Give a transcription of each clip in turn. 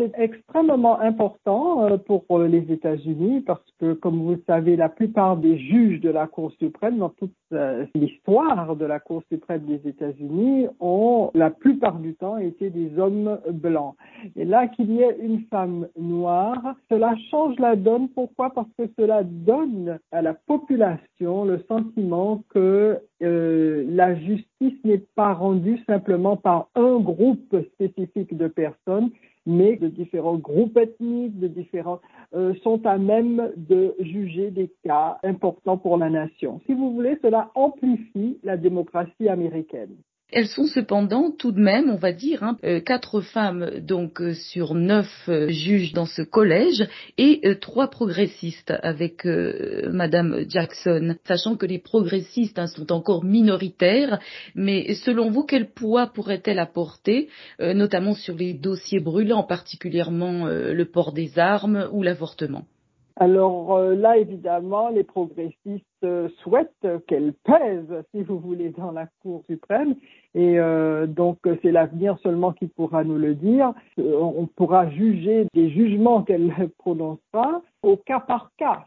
C'est extrêmement important euh, pour euh, les États-Unis parce que, comme vous le savez, la plupart des juges de la Cour suprême, dans toute euh, l'histoire de la Cour suprême des États-Unis, ont la plupart du temps été des hommes blancs. Et là, qu'il y ait une femme noire, cela change la donne. Pourquoi? Parce que cela donne à la population le sentiment que la justice n'est pas rendue simplement par un groupe spécifique de personnes, mais de différents groupes ethniques, de différents, euh, sont à même de juger des cas importants pour la nation. Si vous voulez, cela amplifie la démocratie américaine. Elles sont cependant tout de même, on va dire, hein, euh, quatre femmes donc euh, sur neuf euh, juges dans ce collège et trois progressistes avec Madame Jackson, sachant que les progressistes hein, sont encore minoritaires. Mais selon vous, quel poids pourrait-elle apporter, notamment sur les dossiers brûlants, particulièrement le port des armes ou l'avortement? Alors euh, là, évidemment, les progressistes euh, souhaitent qu'elle pèse, si vous voulez, dans la Cour suprême. Et euh, donc, c'est l'avenir seulement qui pourra nous le dire. on pourra juger des jugements qu'elle prononcera au cas par cas.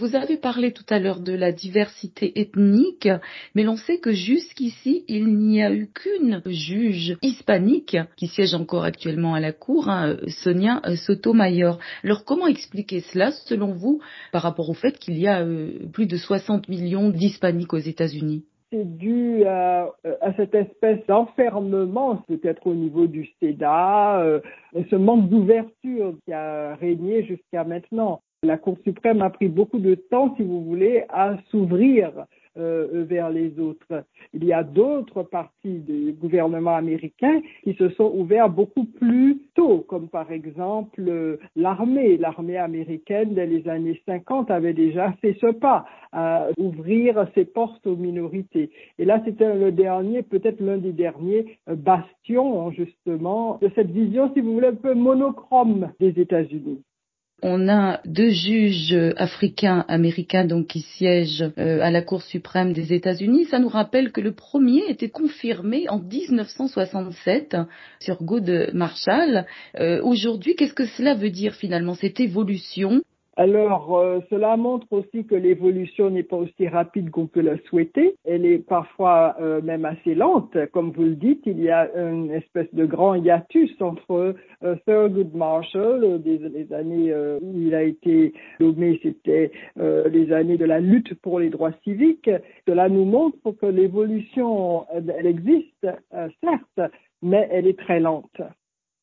Vous avez parlé tout à l'heure de la diversité ethnique, mais l'on sait que jusqu'ici, il n'y a eu qu'une juge hispanique qui siège encore actuellement à la Cour, hein, Sonia Sotomayor. Alors comment expliquer cela, selon vous, par rapport au fait qu'il y a euh, plus de 60 millions d'hispaniques aux États-Unis? C'est dû à, cette espèce d'enfermement, peut-être au niveau du SEDA, euh, ce manque d'ouverture qui a régné jusqu'à maintenant. La Cour suprême a pris beaucoup de temps, si vous voulez, à s'ouvrir euh, vers les autres. Il y a d'autres parties du gouvernement américain qui se sont ouverts beaucoup plus tôt, comme par exemple euh, l'armée. L'armée américaine, dès les années 50, avait déjà fait ce pas à ouvrir ses portes aux minorités. Et là, c'était le dernier, peut-être l'un des derniers euh, bastions, justement, de cette vision, si vous voulez, un peu monochrome des États-Unis. On a deux juges africains américains donc qui siègent euh, à la Cour suprême des États-Unis. Ça nous rappelle que le premier était confirmé en 1967 sur Good Marshall. Euh, aujourd'hui, qu'est-ce que cela veut dire finalement cette évolution? Alors, euh, cela montre aussi que l'évolution n'est pas aussi rapide qu'on peut la souhaiter. Elle est parfois euh, même assez lente. Comme vous le dites, il y a une espèce de grand hiatus entre euh, Thurgood Marshall, des, les années où il a été nommé, c'était les années de la lutte pour les droits civiques. Cela nous montre que l'évolution, elle existe, certes, mais elle est très lente.